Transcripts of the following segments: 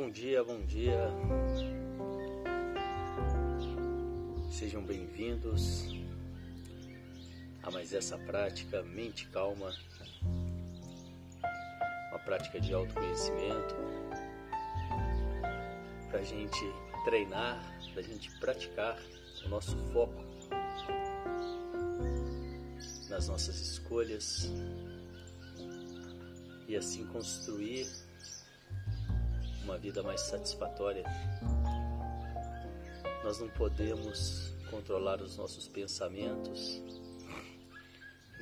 Bom dia, bom dia. Sejam bem-vindos a mais essa prática Mente Calma, uma prática de autoconhecimento, para a gente treinar, para a gente praticar o nosso foco nas nossas escolhas e assim construir uma vida mais satisfatória. Nós não podemos controlar os nossos pensamentos,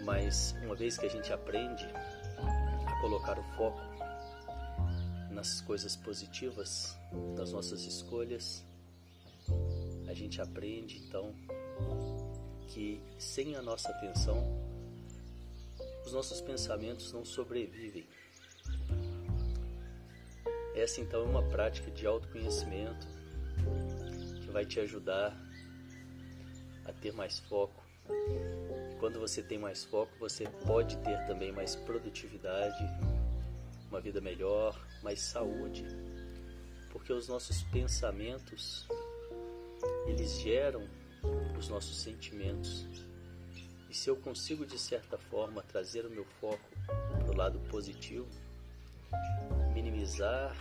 mas uma vez que a gente aprende a colocar o foco nas coisas positivas das nossas escolhas, a gente aprende então que sem a nossa atenção, os nossos pensamentos não sobrevivem. Essa então é uma prática de autoconhecimento que vai te ajudar a ter mais foco. E quando você tem mais foco, você pode ter também mais produtividade, uma vida melhor, mais saúde, porque os nossos pensamentos eles geram os nossos sentimentos. E se eu consigo de certa forma trazer o meu foco para o lado positivo, minimizar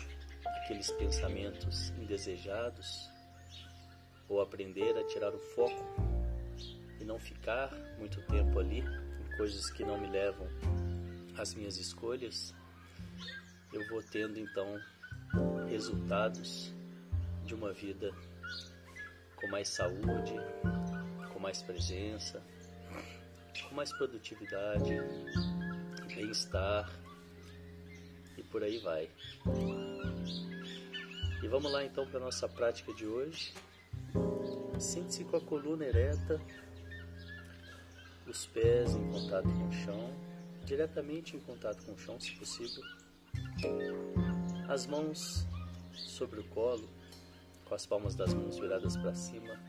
aqueles pensamentos indesejados ou aprender a tirar o foco e não ficar muito tempo ali em coisas que não me levam às minhas escolhas, eu vou tendo então resultados de uma vida com mais saúde, com mais presença, com mais produtividade, bem-estar por aí vai. E vamos lá então para a nossa prática de hoje. Sente-se com a coluna ereta, os pés em contato com o chão, diretamente em contato com o chão, se possível. As mãos sobre o colo, com as palmas das mãos viradas para cima,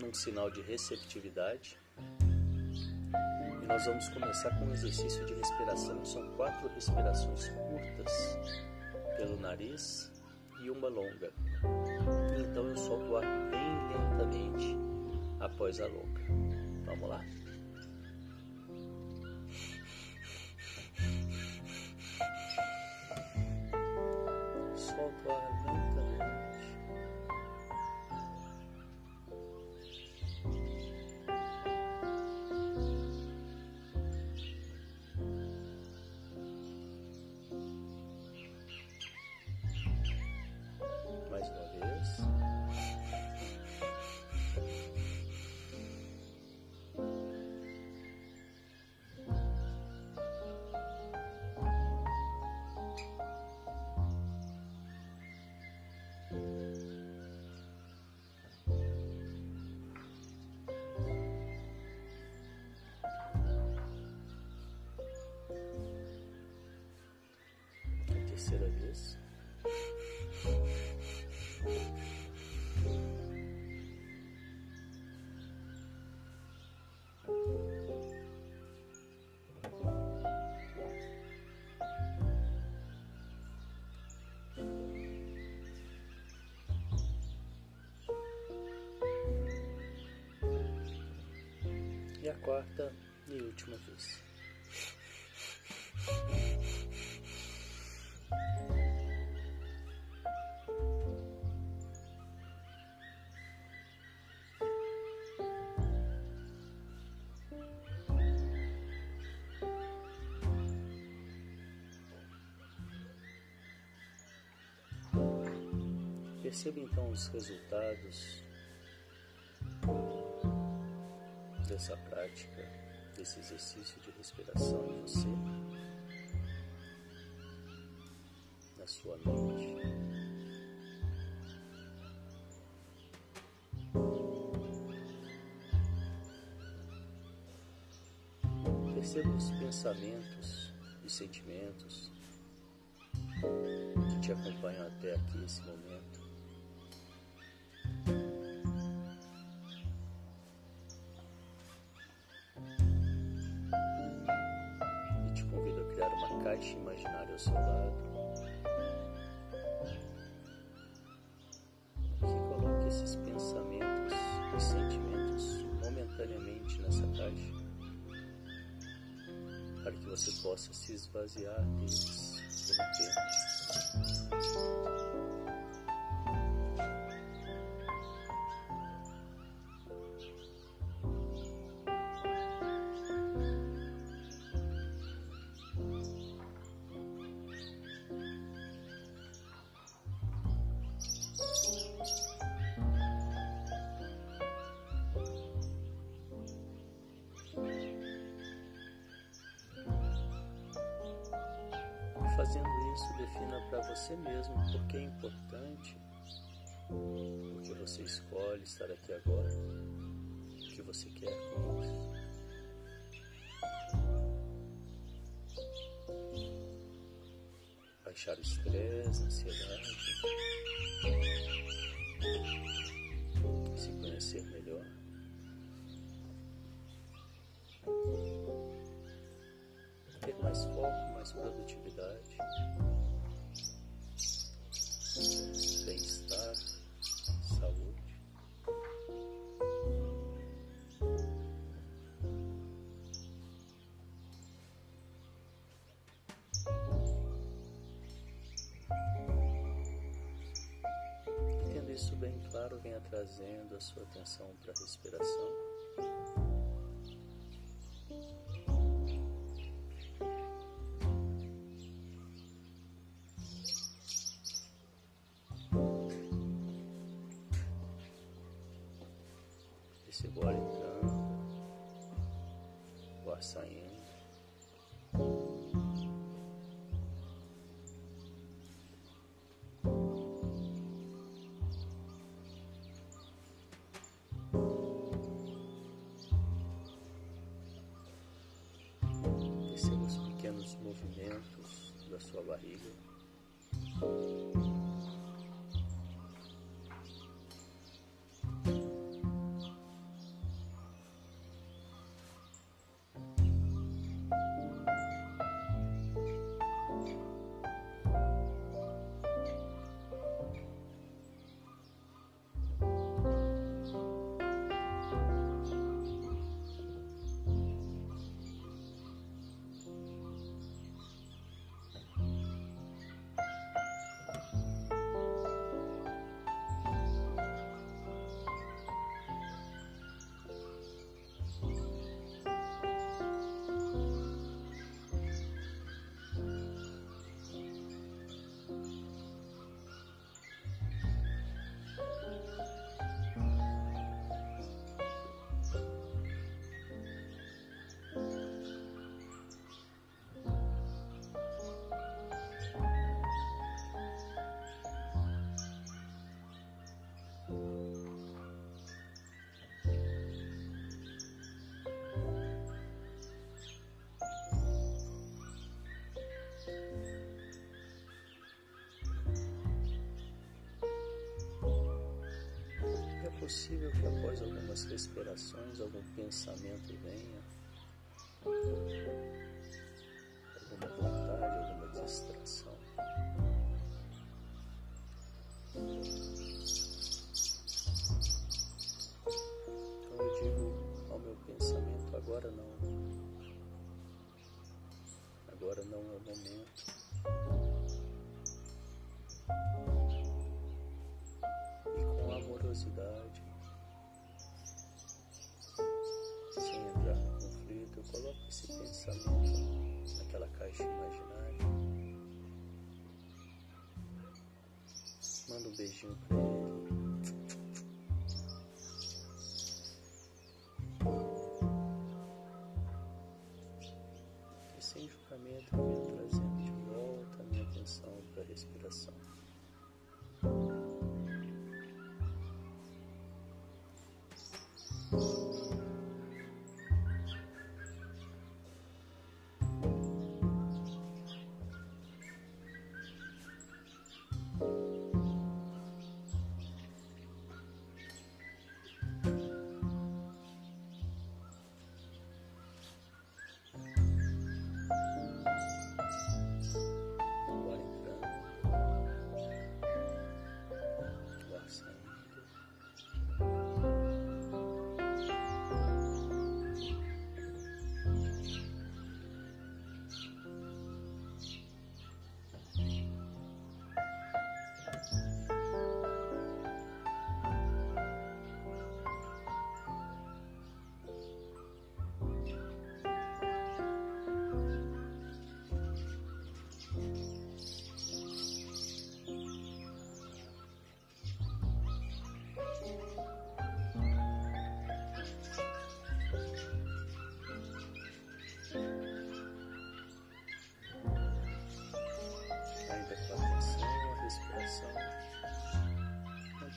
num sinal de receptividade. E nós vamos começar com um exercício de respiração. São quatro respirações curtas pelo nariz e uma longa. Então eu solto o ar bem lentamente após a longa. Vamos lá? A terceira vez. E a quarta e última vez. Perceba então os resultados dessa prática, desse exercício de respiração em você, na sua mente. Perceba os pensamentos e sentimentos que te acompanham até aqui esse momento. Que você possa se esvaziar deles por um estar aqui agora, o que você quer com. Baixar o estresse, a ansiedade, se conhecer melhor. Venha trazendo a sua atenção para a respiração. Os movimentos da sua barriga. Possível que após algumas respirações algum pensamento venha, pensamento naquela caixa imaginária. Manda um beijinho para ele.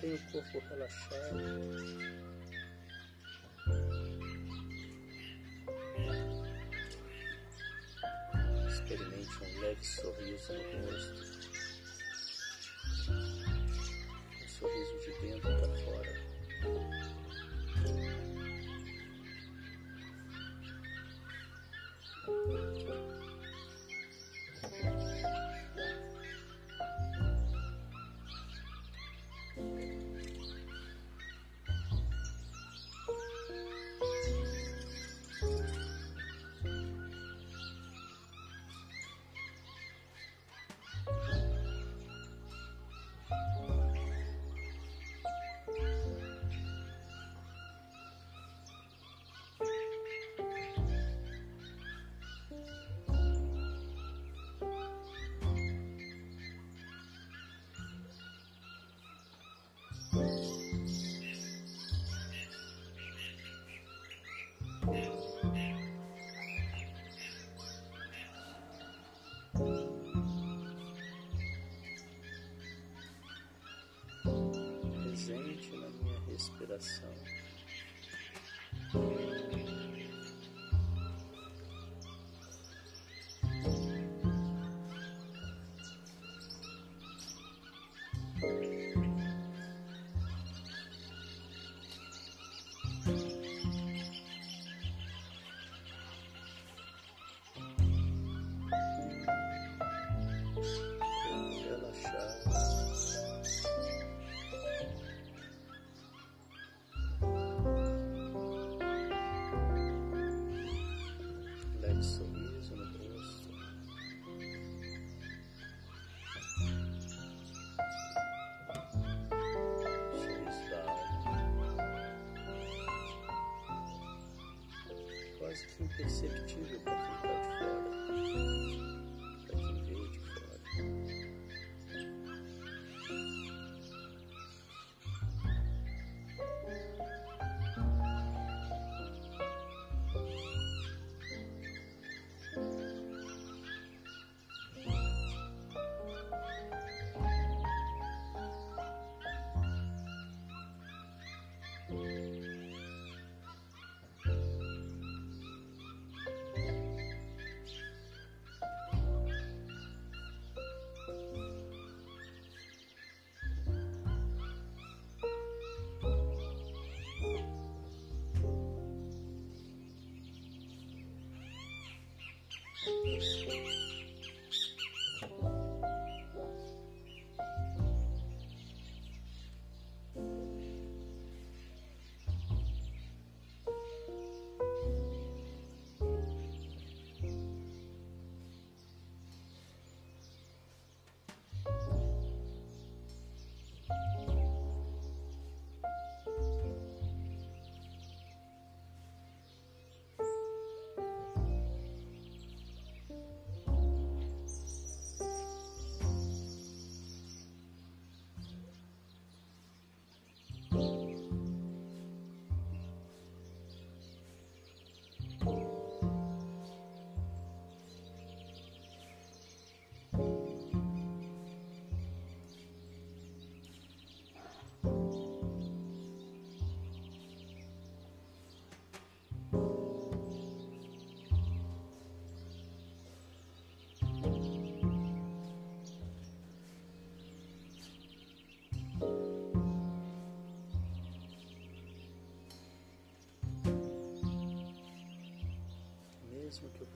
Mantenha o corpo relaxado. Experimente um leve sorriso no rosto. Respiração. Imperceptível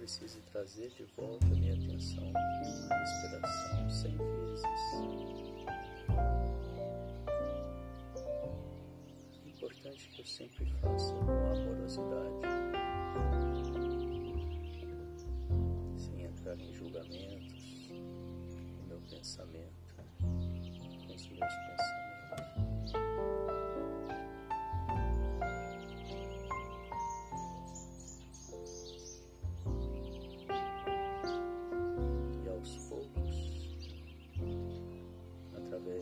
Precise trazer de volta minha atenção à respiração cem vezes. O importante é que eu sempre faça com amorosidade, sem entrar em julgamentos no meu pensamento, com os meus pensamentos.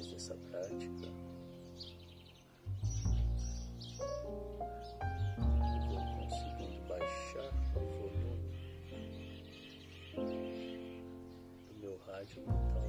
Dessa prática, eu vou conseguindo baixar o volume do meu rádio mental.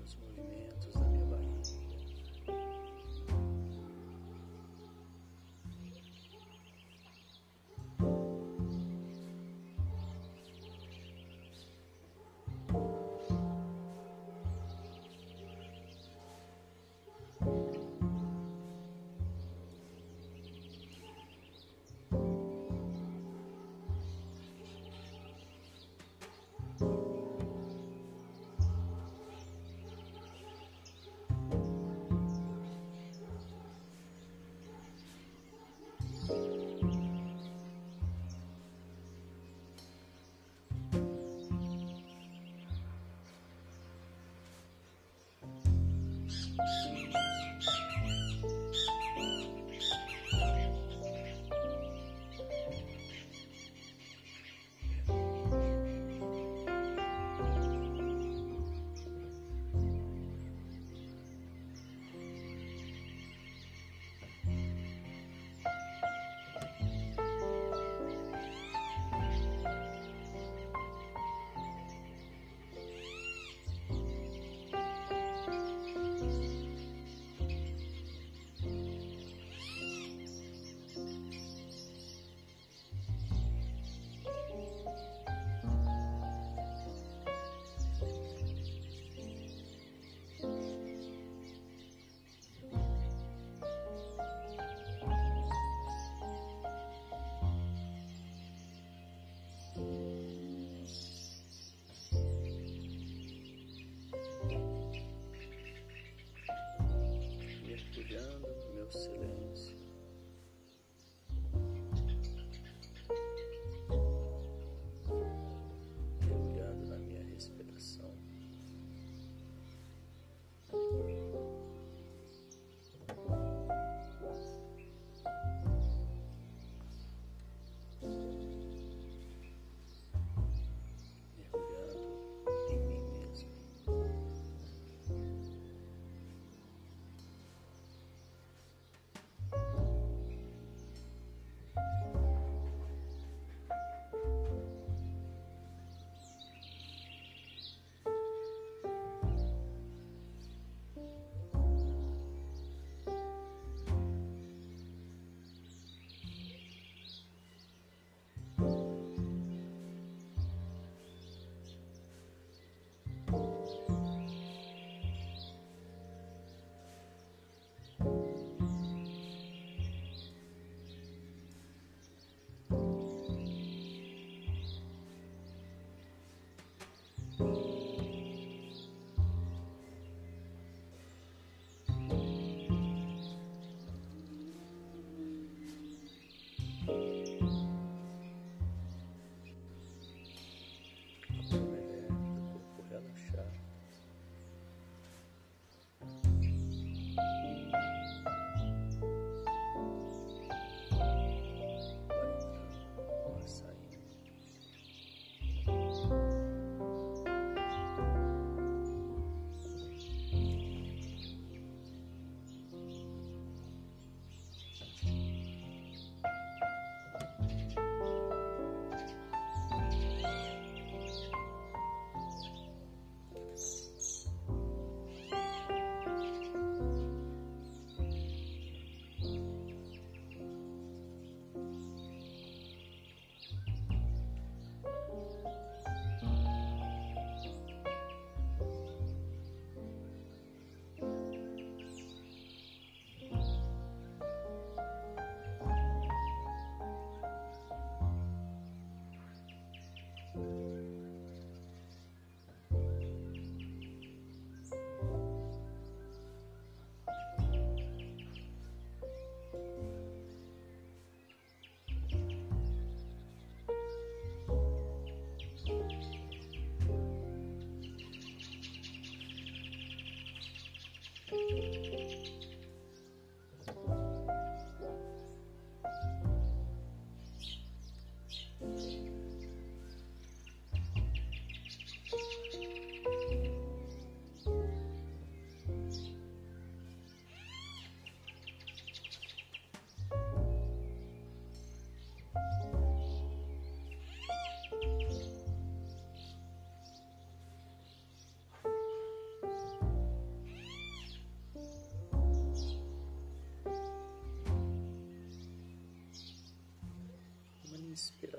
this morning, man.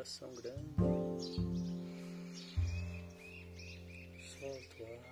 Contração grande. Solta o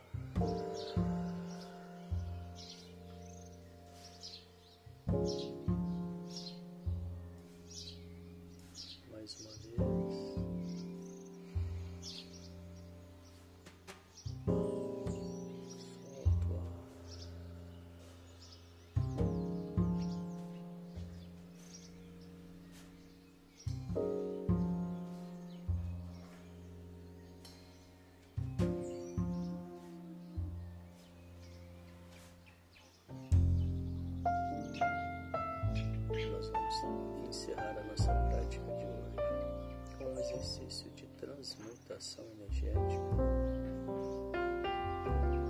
exercício de transmutação energética,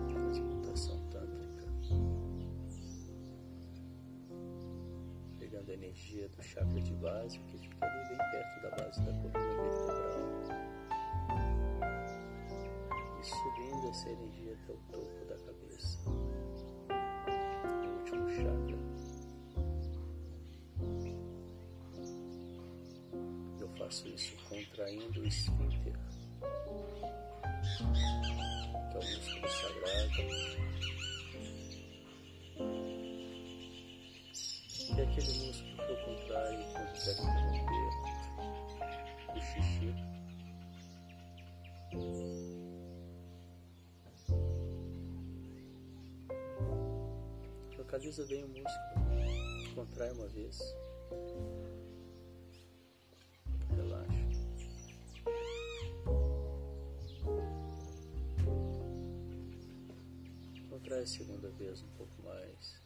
transmutação tântrica, pegando a energia do chakra de base, que fica ali bem perto da base da coluna vertebral, e subindo essa energia até o topo da cabeça, o último chakra. Isso contraindo o esfíncter, que é o músculo sagrado, que é aquele músculo que eu contraio quando quero interromper o xixi. Localiza bem o músculo, contrai uma vez. Segunda vez um pouco mais.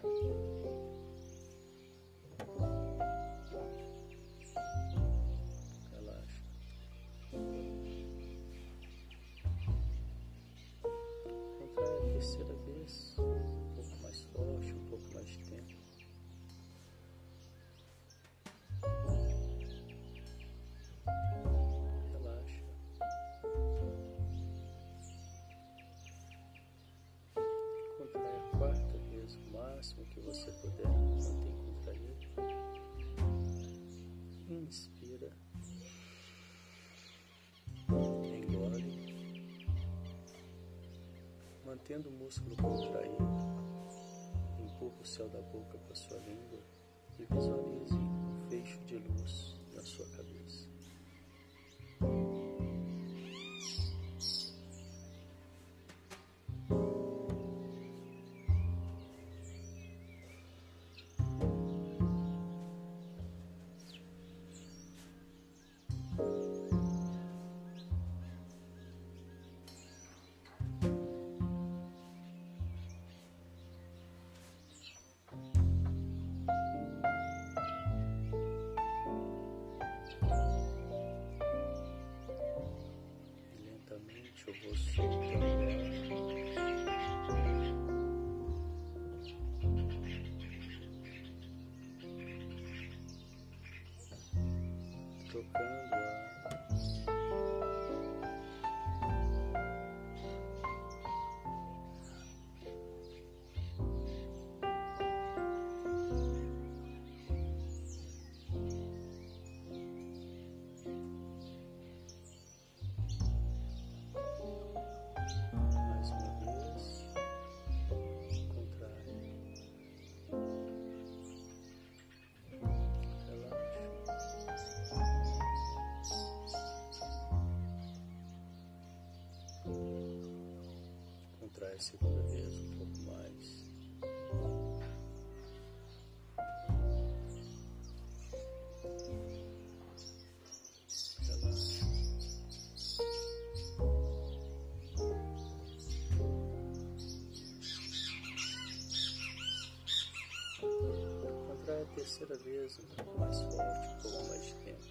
Máximo que você puder, mantém contraído. Inspira. Engole. Mantendo o músculo contraído, empurra o céu da boca para sua língua e visualize um fecho de luz na sua cabeça. tocando. A segunda vez um pouco mais. Relaxa. Contrai a terceira vez um pouco mais forte, um pouco mais de tempo.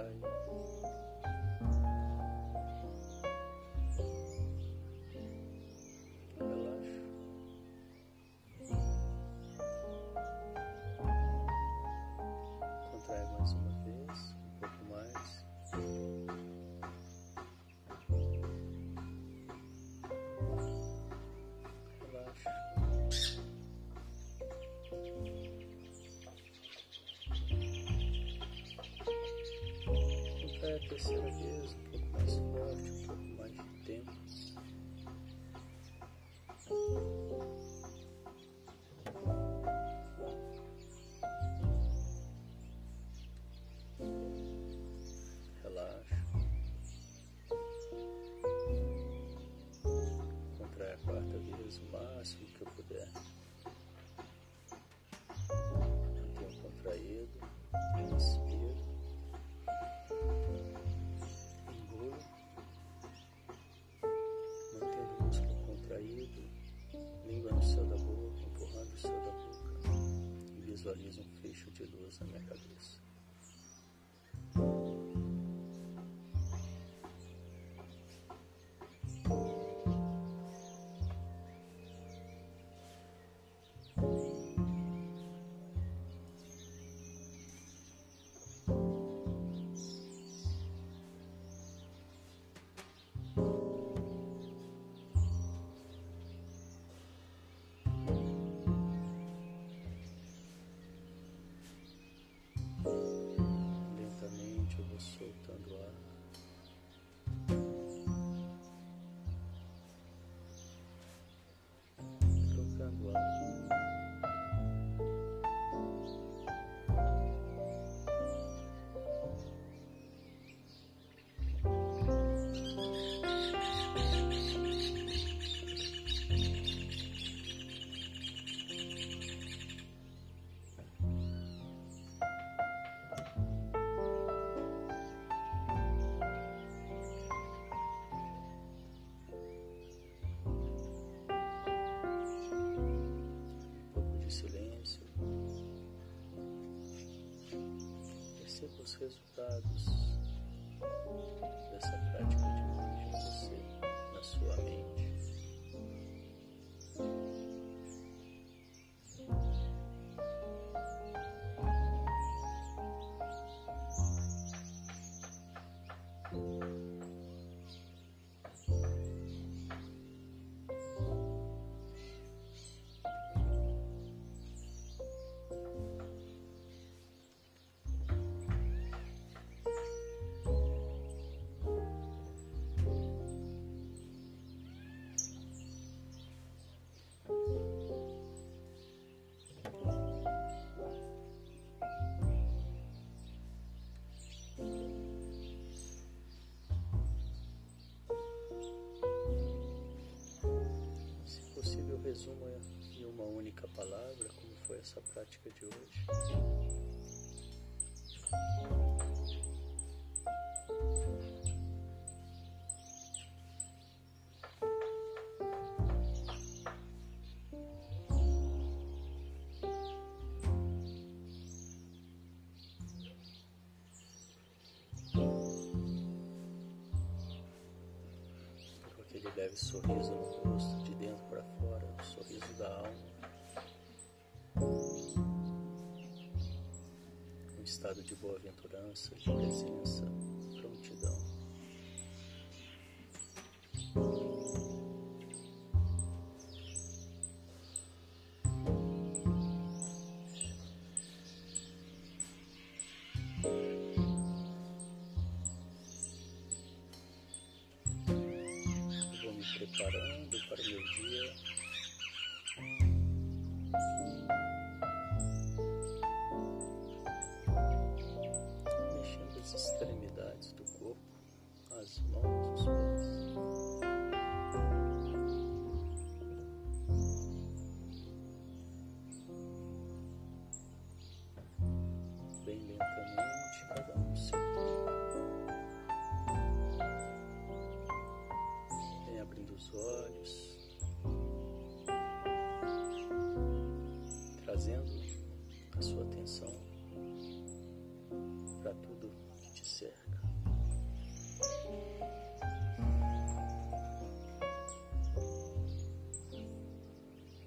Bye. practice that it is. visualizo um fecho de luz na minha cabeça. drugs. apenas uma e uma única palavra, como foi essa prática de hoje. aquele leve sorriso no rosto, de dentro para fora o sorriso da alma. Um estado de boa-aventurança, de presença, prontidão. Bem lentamente, cada um seu abrindo os olhos, trazendo a sua atenção para tudo que te cerca.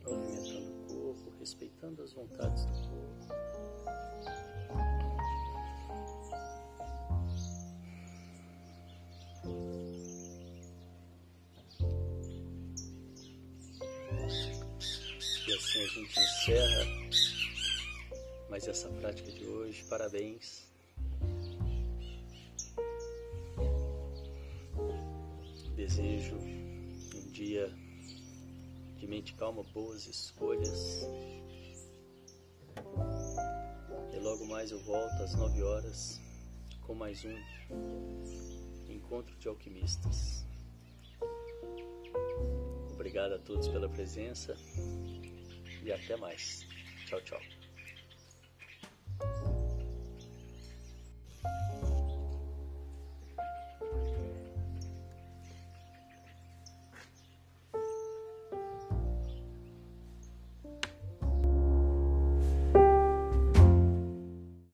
Movimentando o corpo, respeitando as vontades do corpo. Encerra mais essa prática de hoje. Parabéns. Desejo um dia de mente calma, boas escolhas. E logo mais eu volto às 9 horas com mais um encontro de alquimistas. Obrigado a todos pela presença e até mais. Tchau, tchau.